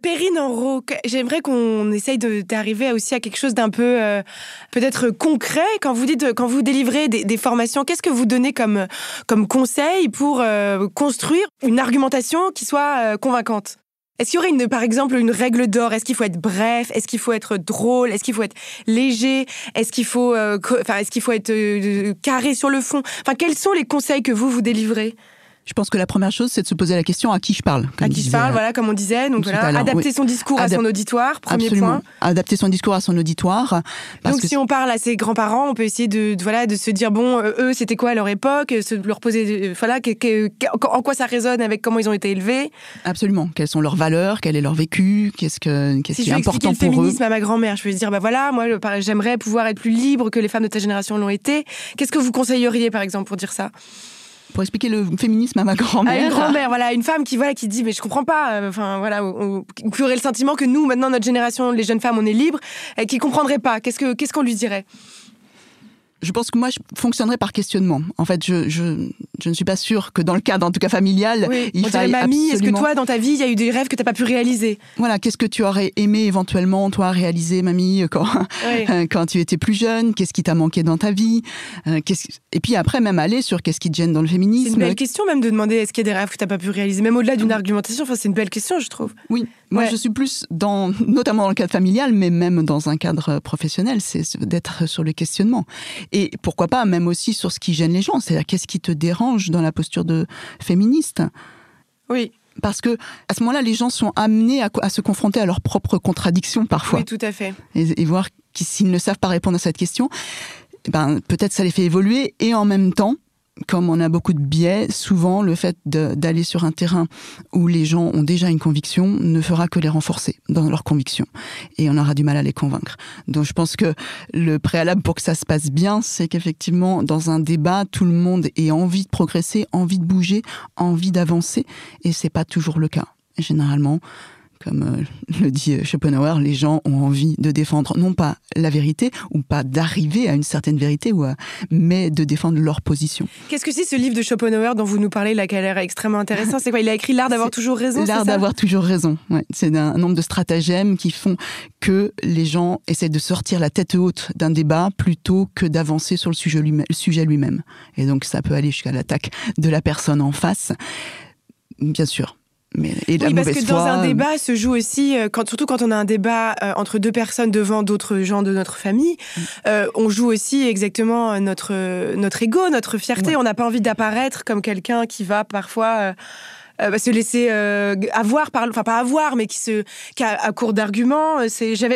Perrine en j'aimerais qu'on essaye d'arriver aussi à quelque chose d'un peu euh, peut-être concret. Quand vous dites, quand vous délivrez des, formations, qu'est-ce que vous donnez comme, comme conseil pour euh, construire une argumentation qui soit euh, convaincante? Est-ce qu'il y aurait par exemple une règle d'or? Est-ce qu'il faut être bref? Est-ce qu'il faut être drôle? Est-ce qu'il faut être léger? Est-ce qu'il faut, enfin, est-ce qu'il faut être carré sur le fond? Enfin, quels sont les conseils que vous vous délivrez? Je pense que la première chose, c'est de se poser la question à qui je parle. À qui je parle, voilà, comme on disait. Donc voilà, adapter son discours à son auditoire, premier Absolument. point. Adapter son discours à son auditoire. donc si on parle à ses grands-parents, on peut essayer de, voilà, de se dire, bon, euh, eux, c'était quoi à leur époque se, Leur poser, euh, voilà, en quoi ça résonne avec comment ils ont été élevés Absolument. Quelles sont leurs valeurs Quel est leur vécu Qu'est-ce que, qu'est-ce qui est important pour eux le féminisme à ma grand-mère, je peux dire, bah voilà, moi, j'aimerais pouvoir être plus libre que les femmes de ta génération l'ont été. Qu'est-ce que vous conseilleriez, par exemple, pour dire ça? Pour expliquer le féminisme à ma À grand-mère. une grand-mère, voilà, une femme qui voilà qui dit mais je comprends pas, euh, enfin voilà, qui aurait le sentiment que nous maintenant notre génération, les jeunes femmes, on est libres, et qui comprendrait pas. Qu'est-ce que qu'est-ce qu'on lui dirait? Je pense que moi, je fonctionnerais par questionnement. En fait, je, je, je ne suis pas sûre que dans le cadre, en tout cas familial, Oui, il on dirait faille mamie. Est-ce que absolument- toi dans ta vie il y a eu des rêves que t'as pas pu réaliser? Voilà, qu'est-ce que tu aurais aimé éventuellement, toi, réaliser, mamie, quand, Oui. euh, quand tu étais plus jeune? Qu'est-ce qui t'a manqué dans ta vie? Euh, Et puis après, même aller sur qu'est-ce qui te gêne dans le C'est féminisme. une belle question même de demander est-ce qu'il y a des rêves que t'as pas pu réaliser, même au-delà d'une argumentation. Enfin, c'est une belle question, je trouve. Oui, moi Ouais. je suis plus dans, notamment dans le cadre familial, mais même dans un cadre professionnel, c'est d'être sur le questionnement. Et pourquoi pas même aussi sur ce qui gêne les gens, c'est-à-dire qu'est-ce qui te dérange dans la posture de féministe? Oui, Parce que à ce moment-là, les gens sont amenés à, à se confronter à leurs propres contradictions parfois. Oui, tout à fait. et, et voir s'ils ne savent pas répondre à cette question, eh ben, peut-être ça les fait évoluer et en même temps, comme on a beaucoup de biais, souvent le fait d'aller sur un terrain où les gens ont déjà une conviction ne fera que les renforcer dans leur conviction et on aura du mal à les convaincre. Donc je pense que le préalable pour que ça se passe bien, c'est qu'effectivement dans un débat, tout le monde ait envie de progresser, envie de bouger, envie d'avancer et c'est pas toujours le cas. Généralement, comme euh, le dit euh, Schopenhauer, les gens ont envie de défendre non pas la vérité ou pas d'arriver à une certaine vérité, ou à- mais de défendre leur position. Qu'est-ce que c'est ce livre de Schopenhauer dont vous nous parlez là, qui a l'air extrêmement intéressant? C'est quoi? Il a écrit l'art d'avoir toujours raison. L'art d'avoir toujours raison. Ouais. C'est un nombre de stratagèmes qui font que les gens essaient de sortir la tête haute d'un débat plutôt que d'avancer sur le sujet lui-même. le sujet lui-même. Et donc ça peut aller jusqu'à l'attaque de la personne en face, bien sûr. Mais, et la Oui, parce que dans un débat se joue aussi, euh, quand, surtout quand on a un débat euh, entre deux personnes devant d'autres gens de notre famille, Mm. euh, on joue aussi exactement euh, notre, euh, notre ego, notre fierté. Ouais. On n'a pas envie d'apparaître comme quelqu'un qui va parfois euh, euh, bah, se laisser euh, avoir, par, enfin pas avoir, mais qui, se, qui a à court d'arguments. Euh,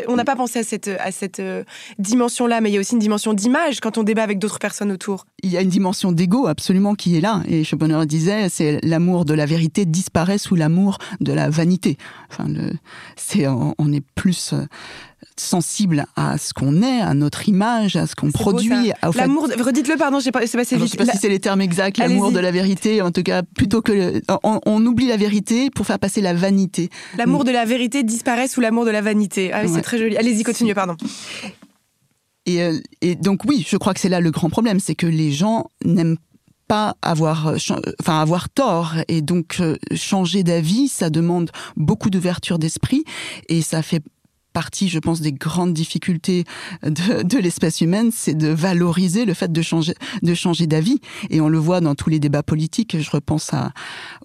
On n'a pas pensé à cette, à cette euh, dimension-là, mais il y a aussi une dimension d'image quand on débat avec d'autres personnes autour. il y a une dimension d'ego absolument qui est là. Et Schopenhauer disait, c'est l'amour de la vérité disparaît sous l'amour de la vanité. Enfin, le, c'est, on, est plus euh, sensible à ce qu'on est, à notre image, à ce qu'on produit. fait- L'amour, redites-le, pardon, j'ai pas, vite. je sais pas La- si c'est les termes exacts, l'amour de la vérité, en tout cas, plutôt que le- on, on oublie la vérité pour faire passer la vanité. L'amour de la vérité disparaît sous l'amour de la vanité. Ah oui, c'est très joli. Allez-y, continuez, pardon. Et, euh, et donc oui, je crois que c'est là le grand problème, c'est que les gens n'aiment pas avoir, euh, enfin avoir tort et donc euh, changer d'avis, ça demande beaucoup d'ouverture d'esprit et ça fait partie, je pense, des grandes difficultés de, de l'espèce humaine, c'est de valoriser le fait de changer, de changer d'avis. Et on le voit dans tous les débats politiques. Je repense à,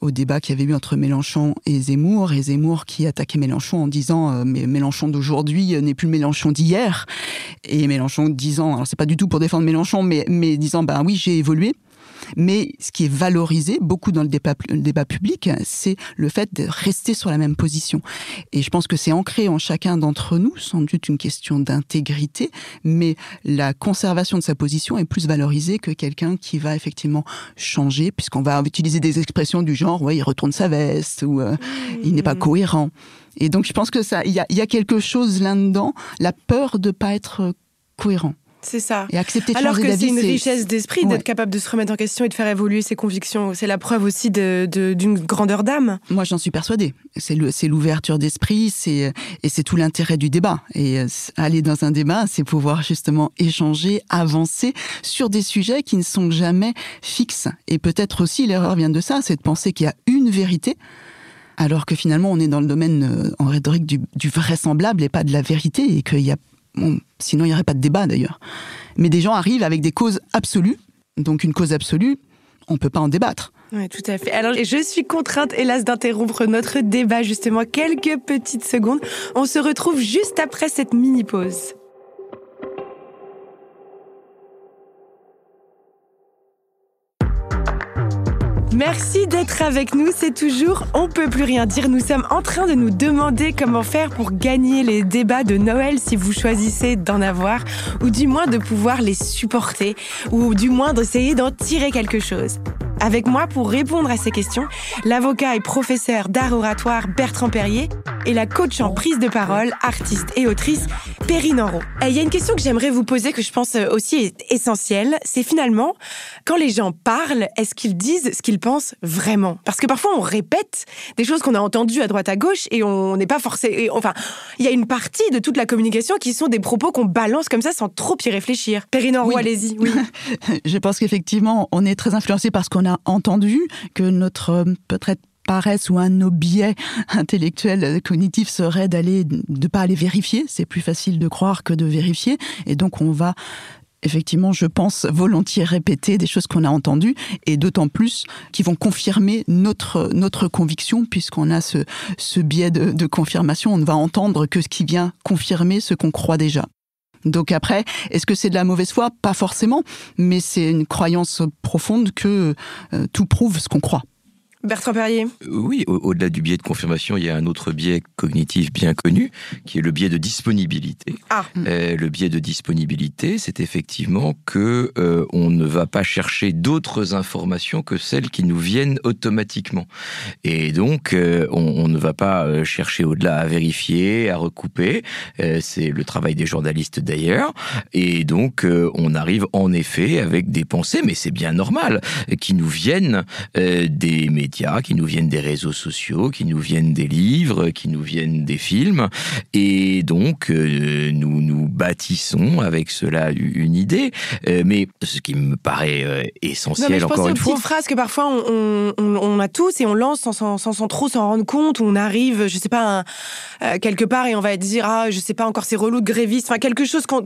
au débat qu'il y avait eu entre Mélenchon et Zemmour, et Zemmour qui attaquait Mélenchon en disant euh, mais Mélenchon d'aujourd'hui euh, n'est plus le Mélenchon d'hier. Et Mélenchon disant, alors c'est pas du tout pour défendre Mélenchon, mais, mais disant ben oui j'ai évolué. Mais ce qui est valorisé beaucoup dans le débat, le débat public, c'est le fait de rester sur la même position. Et je pense que c'est ancré en chacun d'entre nous, sans doute une question d'intégrité, mais la conservation de sa position est plus valorisée que quelqu'un qui va effectivement changer, puisqu'on va utiliser des expressions du genre, ouais, il retourne sa veste, ou euh, il n'est pas cohérent. Et donc je pense que ça, il y a, y a quelque chose là-dedans, la peur de pas être cohérent. C'est ça. Et accepter de Alors que c'est une richesse d'esprit Ouais. d'être capable de se remettre en question et de faire évoluer ses convictions. C'est la preuve aussi d'une grandeur d'âme. Moi, j'en suis persuadée. C'est l'ouverture d'esprit, c'est et c'est tout l'intérêt du débat. Et euh, aller dans un débat, c'est pouvoir justement échanger, avancer sur des sujets qui ne sont jamais fixes. Et peut-être aussi l'erreur vient de ça, c'est de penser qu'il y a une vérité. Alors que finalement, on est dans le domaine euh, en rhétorique du, du vraisemblable et pas de la vérité, et qu'il y a, sinon il n'y aurait pas de débat d'ailleurs. Mais des gens arrivent avec des causes absolues, donc une cause absolue, on peut pas en débattre. Oui, tout à fait. Alors, je suis contrainte, hélas, d'interrompre notre débat, justement, quelques petites secondes. On se retrouve juste après cette mini-pause. Merci d'être avec nous. C'est toujours On peut plus rien dire. Nous sommes en train de nous demander comment faire pour gagner les débats de Noël si vous choisissez d'en avoir, ou du moins de pouvoir les supporter, ou du moins d'essayer d'en tirer quelque chose. Avec moi pour répondre à ces questions, l'avocat et professeur d'art oratoire Bertrand Perrier et la coach en prise de parole, artiste et autrice Perrine Enro. Il y a une question que j'aimerais vous poser que je pense aussi est essentielle, c'est finalement quand les gens parlent, est-ce qu'ils disent ce qu'ils pensent vraiment? Parce que parfois on répète des choses qu'on a entendues à droite à gauche et on n'est pas forcé. Enfin, il y a une partie de toute la communication qui sont des propos qu'on balance comme ça sans trop y réfléchir. Perrine Enro, allez-y. Oui. je pense qu'effectivement, on est très influencé par ce qu'on entendu, que notre euh, peut-être paresse ou un de nos biais intellectuels euh, cognitifs serait d'aller de pas aller vérifier. C'est plus facile de croire que de vérifier, et donc on va effectivement, je pense, volontiers répéter des choses qu'on a entendues, et d'autant plus qui vont confirmer notre, notre conviction, puisqu'on a ce, ce biais de confirmation. On ne va entendre que ce qui vient confirmer ce qu'on croit déjà. Donc après, est-ce que c'est de la mauvaise foi? Pas forcément, mais c'est une croyance profonde que euh, tout prouve ce qu'on croit. Bertrand Perrier Oui, au-delà du biais de confirmation, il y a un autre biais cognitif bien connu, qui est le biais de disponibilité. Ah. Euh, le biais de disponibilité, c'est effectivement que euh, on ne va pas chercher d'autres informations que celles qui nous viennent automatiquement. Et donc, euh, on, on, ne va pas chercher au-delà à vérifier, à recouper. c'est le travail des journalistes d'ailleurs. Et donc, on arrive en effet avec des pensées, mais c'est bien normal, qui nous viennent des médias qui nous viennent des réseaux sociaux, qui nous viennent des livres, qui nous viennent des films. Et donc, euh, nous nous bâtissons avec cela une idée. Euh, mais ce qui me paraît euh, essentiel, non, je encore une fois. C'est une phrase que parfois on, on, on, a tous et on lance sans, sans, sans, trop s'en rendre compte. On arrive, je sais pas, quelque part et on va dire, ah, je sais pas encore, c'est relou de gréviste. Enfin, quelque chose qu'on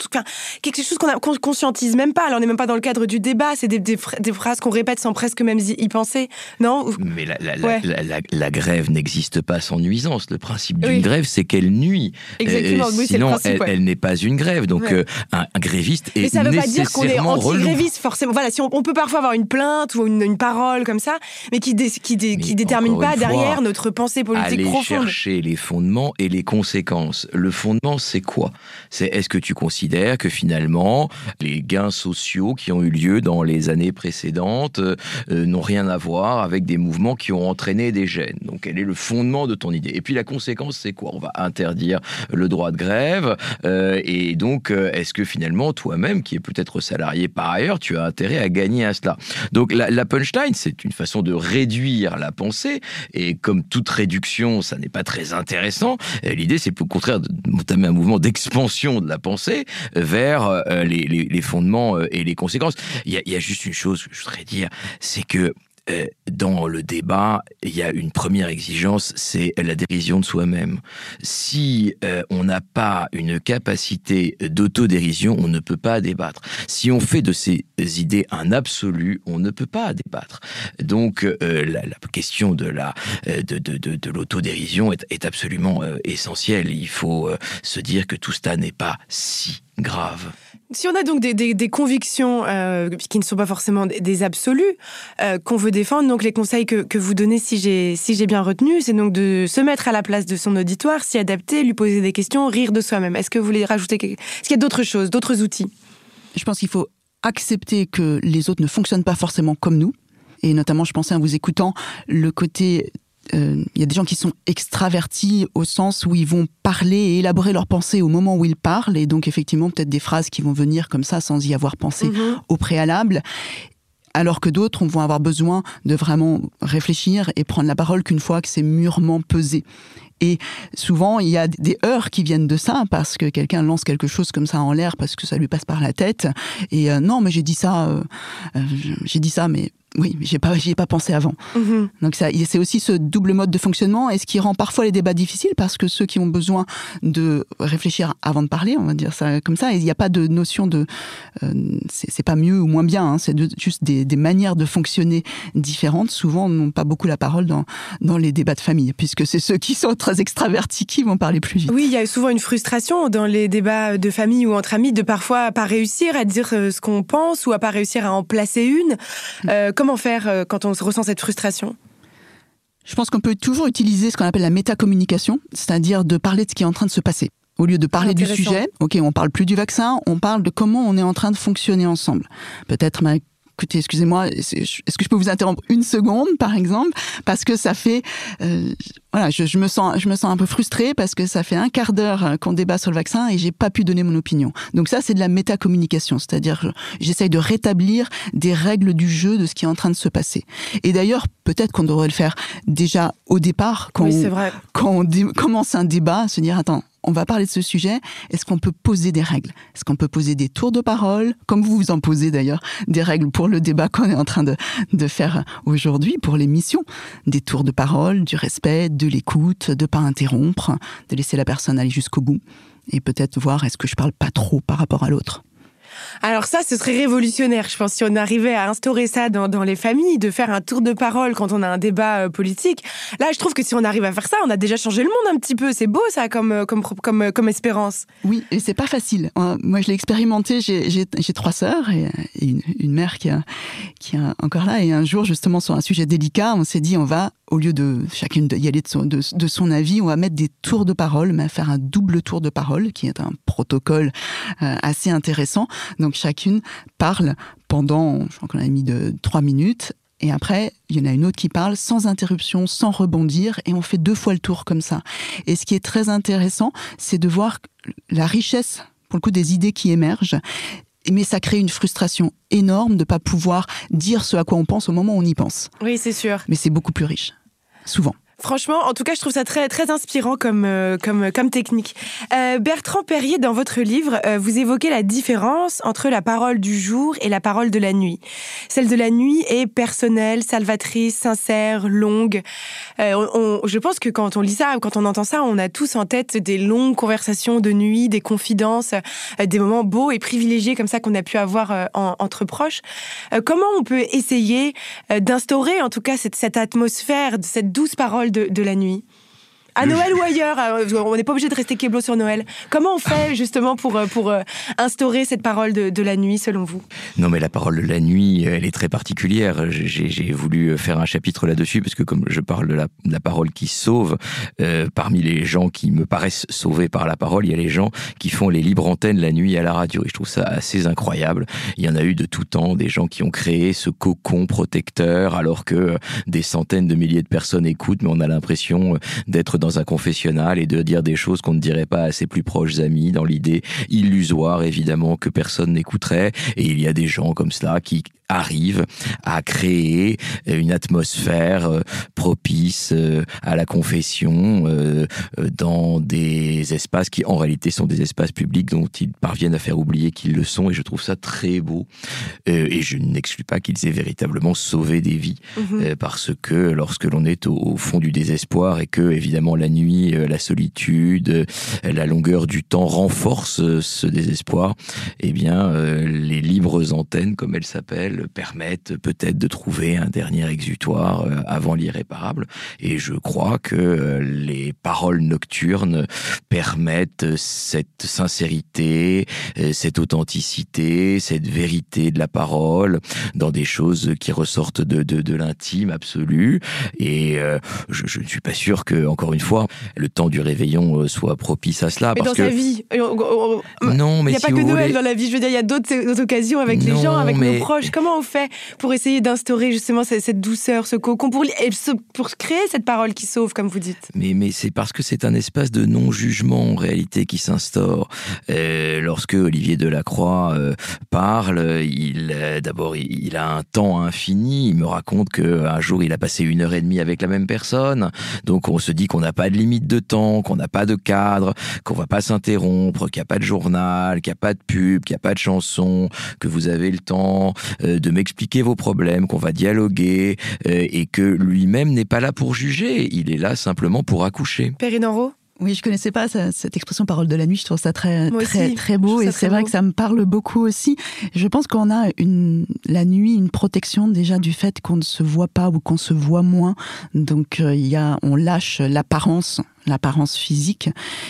quelque chose qu'on conscientise même pas. Alors, on n'est même pas dans le cadre du débat. C'est des, des, des, phrases qu'on répète sans presque même y penser. Non? Mais la, la, la, la grève n'existe pas sans nuisance. Le principe d'une grève, c'est qu'elle nuit. Exactement, oui, sinon, principe, elle, elle n'est pas une grève. Donc, euh, un, un, gréviste est nécessairement Mais ça ne veut pas dire qu'on est anti-gréviste, forcément. Voilà, si on, on, peut parfois avoir une plainte ou une, une parole comme ça, mais qui, dé, qui, dé, qui détermine pas derrière fois, notre pensée politique aller profonde. chercher les fondements et les conséquences. Le fondement, c'est quoi? C'est est-ce que tu considères que finalement, les gains sociaux qui ont eu lieu dans les années précédentes euh, n'ont rien à voir avec des mouvements qui ont entraîné des gènes. Donc, quel est le fondement de ton idée? Et puis, la conséquence, c'est quoi? On va interdire le droit de grève. Euh, et donc, euh, est-ce que finalement, toi-même, qui est peut-être salarié par ailleurs, tu as intérêt à gagner à cela? Donc, la, punchline, c'est une façon de réduire la pensée. Et comme toute réduction, ça n'est pas très intéressant. Euh, l'idée, c'est au contraire d'entamer un mouvement d'expansion de la pensée vers les, fondements et les conséquences. Il y, a, il y a juste une chose que je voudrais dire, c'est que dans le débat, il y a une première exigence, c'est la dérision de soi-même. Si euh, on n'a pas une capacité d'autodérision, on ne peut pas débattre. Si on fait de ces idées un absolu, on ne peut pas débattre. Donc euh, la, question de la de, de, de, de l'autodérision est, est, absolument euh, essentielle. Il faut euh, se dire que tout cela n'est pas si grave. Si on a donc des, des, des convictions euh, qui ne sont pas forcément des, des absolus euh, qu'on veut défendre, donc les conseils que, que vous donnez, si j'ai si j'ai bien retenu, c'est donc de se mettre à la place de son auditoire, s'y adapter, lui poser des questions, rire de soi-même. Est-ce que vous voulez rajouter Est-ce qu'il y a d'autres choses, d'autres outils? Je pense qu'il faut accepter que les autres ne fonctionnent pas forcément comme nous. Et notamment, je pensais en vous écoutant, le côté euh, y a des gens qui sont extravertis au sens où ils vont parler et élaborer leurs pensées au moment où ils parlent, et donc effectivement peut-être des phrases qui vont venir comme ça sans y avoir pensé -hmm. au préalable. Alors que d'autres vont avoir besoin de vraiment réfléchir et prendre la parole qu'une fois que c'est mûrement pesé. Et souvent, il y a des heures qui viennent de ça, parce que quelqu'un lance quelque chose comme ça en l'air, parce que ça lui passe par la tête. Et euh, non, mais j'ai dit ça, euh, euh, j'ai dit ça, mais oui, j'ai pas, j'y ai pas pensé avant. -hmm. Donc ça, c'est aussi ce double mode de fonctionnement et ce qui rend parfois les débats difficiles parce que ceux qui ont besoin de réfléchir avant de parler, on va dire ça comme ça, il n'y a pas de notion de, euh, c'est pas mieux ou moins bien, hein, c'est juste des, des, manières de fonctionner différentes. Souvent, n'ont pas beaucoup la parole dans dans les débats de famille puisque c'est ceux qui sont très extravertis qui vont parler plus vite. Oui, il y a souvent une frustration dans les débats de famille ou entre amis de parfois pas réussir à dire euh, ce qu'on pense ou à pas réussir à en placer une. Euh, comment faire euh, quand on ressent cette frustration? Je pense qu'on peut toujours utiliser ce qu'on appelle la métacommunication, c'est-à-dire de parler de ce qui est en train de se passer. Au lieu de parler du sujet, ok, on parle plus du vaccin, on parle de comment on est en train de fonctionner ensemble. Peut-être écoutez, excusez-moi, est-ce que je peux vous interrompre une seconde, par exemple, parce que ça fait, euh, voilà, je, je, me sens, je me sens un peu frustrée parce que ça fait un quart d'heure qu'on débat sur le vaccin et j'ai pas pu donner mon opinion. Donc ça, c'est de la métacommunication, c'est-à-dire j'essaye de rétablir des règles du jeu de ce qui est en train de se passer. Et d'ailleurs, peut-être qu'on devrait le faire déjà au départ, quand, oui, on, quand on commence un débat, se dire attends, on va parler de ce sujet. Est-ce qu'on peut poser des règles? Est-ce qu'on peut poser des tours de parole, comme vous vous en posez d'ailleurs, des règles pour le débat qu'on est en train de, de faire aujourd'hui, pour l'émission Des tours de parole, du respect, de l'écoute, de pas interrompre, de laisser la personne aller jusqu'au bout. Et peut-être voir est-ce que je parle pas trop par rapport à l'autre. Alors ça, ce serait révolutionnaire, je pense, si on arrivait à instaurer ça dans, les familles, de faire un tour de parole quand on a un débat euh, politique. Là, je trouve que si on arrive à faire ça, on a déjà changé le monde un petit peu. C'est beau ça comme, euh, comme, euh, comme espérance. Oui, et c'est pas facile. Moi, je l'ai expérimenté. J'ai trois sœurs et, une, mère qui, est encore là. Et un jour, justement, sur un sujet délicat, on s'est dit, on va au lieu de chacune y aller de son, de, de son, avis, on va mettre des tours de parole, mais faire un double tour de parole, qui est un protocole assez intéressant. Donc chacune parle pendant, je crois qu'on a mis de trois minutes, et après, il y en a une autre qui parle sans interruption, sans rebondir, et on fait deux fois le tour comme ça. Et ce qui est très intéressant, c'est de voir la richesse, pour le coup, des idées qui émergent mais ça crée une frustration énorme de ne pas pouvoir dire ce à quoi on pense au moment où on y pense. Oui, c'est sûr. Mais c'est beaucoup plus riche souvent. Franchement, en tout cas, je trouve ça très très inspirant comme euh, comme technique. Euh, Bertrand Perrier, dans votre livre, euh, vous évoquez la différence entre la parole du jour et la parole de la nuit. Celle de la nuit est personnelle, salvatrice, sincère, longue. On, je pense que quand on lit ça, quand on entend ça, on a tous en tête des longues conversations de nuit, des confidences, des moments beaux et privilégiés comme ça qu'on a pu avoir entre proches. comment on peut essayer d'instaurer, en tout cas, cette, cette atmosphère, cette douce parole de, la nuit à Noël ou ailleurs, euh, on n'est pas obligé de rester Keblo sur Noël. Comment on fait justement pour, euh, pour euh, instaurer cette parole de, la nuit selon vous? Non mais la parole de la nuit, elle est très particulière. J'ai voulu faire un chapitre là-dessus parce que comme je parle de la, parole qui sauve, parmi les gens qui me paraissent sauvés par la parole, il y a les gens qui font les libres antennes la nuit à la radio et je trouve ça assez incroyable. Il y en a eu de tout temps, des gens qui ont créé ce cocon protecteur alors que des centaines de milliers de personnes écoutent mais on a l'impression d'être dans un confessionnal et de dire des choses qu'on ne dirait pas à ses plus proches amis, dans l'idée illusoire évidemment que personne n'écouterait. Et il y a des gens comme cela qui arrivent à créer une atmosphère euh, propice euh, à la confession euh, dans des espaces qui en réalité sont des espaces publics dont ils parviennent à faire oublier qu'ils le sont et je trouve ça très beau et je n'exclus pas qu'ils aient véritablement sauvé des vies mhm. parce que lorsque l'on est au, fond du désespoir et que évidemment la nuit, la solitude, la longueur du temps renforcent ce désespoir, eh bien les libres antennes comme elles s'appellent permettent peut-être de trouver un dernier exutoire euh, avant l'irréparable. Et je crois que euh, les paroles nocturnes permettent cette sincérité, euh, cette authenticité, cette vérité de la parole dans des choses qui ressortent de, de, de l'intime absolu. Et je, je, ne suis pas sûr que, encore une fois, le temps du réveillon soit propice à cela. Mais dans sa vie, non, mais il n'y a pas que Noël dans la vie. Je veux dire, il y a d'autres occasions avec les gens, avec nos proches. Comment on fait pour essayer d'instaurer justement cette, douceur, ce cocon, pour, pour créer cette parole qui sauve, comme vous dites? Mais, mais c'est parce que c'est un espace de non-jugement en réalité qui s'instaure. Euh, lorsque Olivier Delacroix euh, parle, il euh, d'abord il, a un temps infini. Il me raconte qu'un jour il a passé une heure et demie avec la même personne. Donc on se dit qu'on n'a pas de limite de temps, qu'on n'a pas de cadre, qu'on va pas s'interrompre, qu'il n'y a pas de journal, qu'il n'y a pas de pub, qu'il n'y a pas de chanson, que vous avez le temps de m'expliquer vos problèmes, qu'on va dialoguer, euh, et que lui-même n'est pas là pour juger, il est là simplement pour accoucher. Perrine oui, je connaissais pas cette expression parole de la nuit. Je trouve ça très très très beau et c'est vrai que ça me parle beaucoup aussi. Je pense qu'on a une la nuit une protection déjà du fait qu'on ne se voit pas ou qu'on se voit moins. Donc euh, il y a on lâche l'apparence l'apparence physique.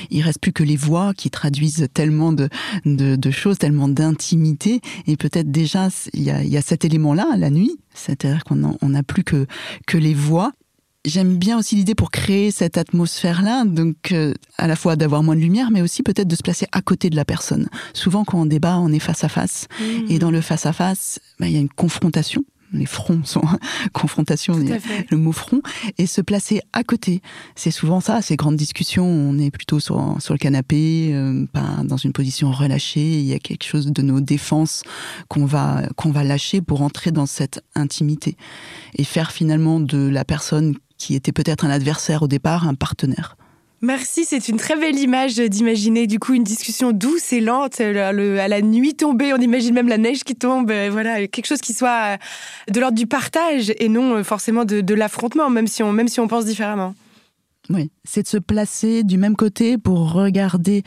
Il reste plus que les voix qui traduisent tellement de, de, choses, tellement d'intimité. Et peut-être déjà, il y a, y a, cet élément-là, la nuit. C'est-à-dire qu'on n'a plus que, que les voix j'aime bien aussi l'idée pour créer cette atmosphère-là, donc euh, à la fois d'avoir moins de lumière, mais aussi peut-être de se placer à côté de la personne. Souvent, quand on débat, on est face à face, et dans le face à face, bah, il y a une confrontation. Les fronts sont confrontation, le mot front, et se placer à côté. C'est souvent ça, ces grandes discussions, on est plutôt sur, sur le canapé, euh, pas dans une position relâchée, il y a quelque chose de nos défenses qu'on va, qu'on va lâcher pour entrer dans cette intimité. Et faire finalement de la personne qui était peut-être un adversaire au départ un partenaire. Merci, c'est une très belle image d'imaginer du coup une discussion douce et lente à la nuit tombée. On imagine même la neige qui tombe, euh, voilà, quelque chose qui soit de l'ordre du partage et non euh, forcément de, l'affrontement, même si on même si on pense différemment. Oui, c'est de se placer du même côté pour regarder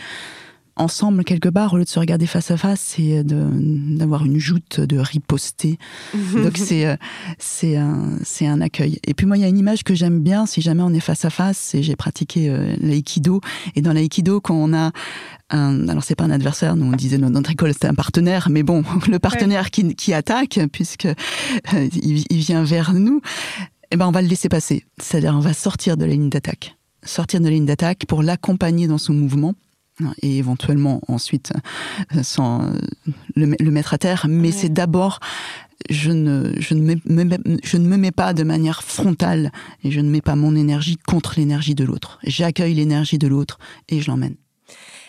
ensemble quelque part au lieu de se regarder face à face c'est d'avoir une joute de riposter. Donc c'est euh, c'est un c'est un accueil. Et puis moi il y a une image que j'aime bien si jamais on est face à face et j'ai pratiqué euh, l'aïkido. Et dans l'aïkido quand on a un, alors c'est pas un adversaire nous on disait dans notre école c'était un partenaire. Mais bon le partenaire qui, qui attaque puisque euh, il, il, vient vers nous eh ben on va le laisser passer. C'est-à-dire on va sortir de la ligne d'attaque. Sortir de la ligne d'attaque pour l'accompagner dans son mouvement et éventuellement ensuite euh, sans euh, le, mettre à terre. Mais c'est d'abord, je ne, je, ne me, je ne me mets pas de manière frontale et je ne mets pas mon énergie contre l'énergie de l'autre. J'accueille l'énergie de l'autre et je l'emmène.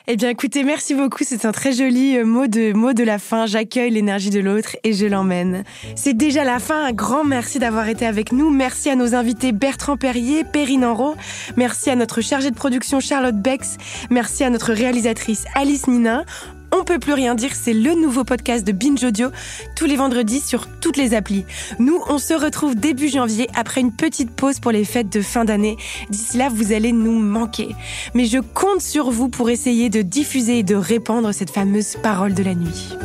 Eh bien, écoutez, merci beaucoup. C'est un très joli euh, mot de, mot de la fin. J'accueille l'énergie de l'autre et je l'emmène. C'est déjà la fin. Un grand merci d'avoir été avec nous. Merci à nos invités Bertrand Perrier, Perrine Enro. Merci à notre chargée de production Charlotte Bex. Merci à notre réalisatrice Alice Nina. On peut plus rien dire, c'est le nouveau podcast de Binge Audio, tous les vendredis sur toutes les applis. Nous, on se retrouve début janvier après une petite pause pour les fêtes de fin d'année. D'ici là, vous allez nous manquer. Mais je compte sur vous pour essayer de diffuser et de répandre cette fameuse parole de la nuit.